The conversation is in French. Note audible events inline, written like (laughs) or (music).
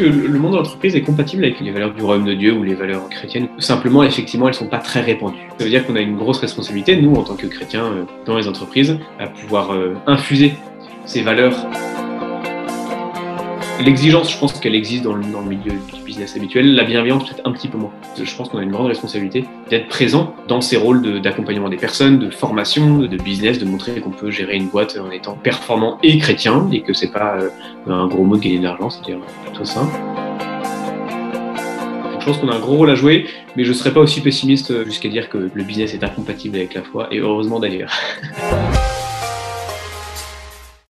que le monde de l'entreprise est compatible avec les valeurs du royaume de Dieu ou les valeurs chrétiennes. Simplement, effectivement, elles ne sont pas très répandues. Ça veut dire qu'on a une grosse responsabilité, nous, en tant que chrétiens, euh, dans les entreprises, à pouvoir euh, infuser ces valeurs L'exigence, je pense qu'elle existe dans le, milieu du business habituel. La bienveillance, peut-être un petit peu moins. Je pense qu'on a une grande responsabilité d'être présent dans ces rôles d'accompagnement des personnes, de formation, de business, de montrer qu'on peut gérer une boîte en étant performant et chrétien et que c'est pas euh, un gros mot de gagner de l'argent, c'est-à-dire plutôt simple. Je pense qu'on a un gros rôle à jouer, mais je ne serais pas aussi pessimiste jusqu'à dire que le business est incompatible avec la foi, et heureusement d'ailleurs. (laughs)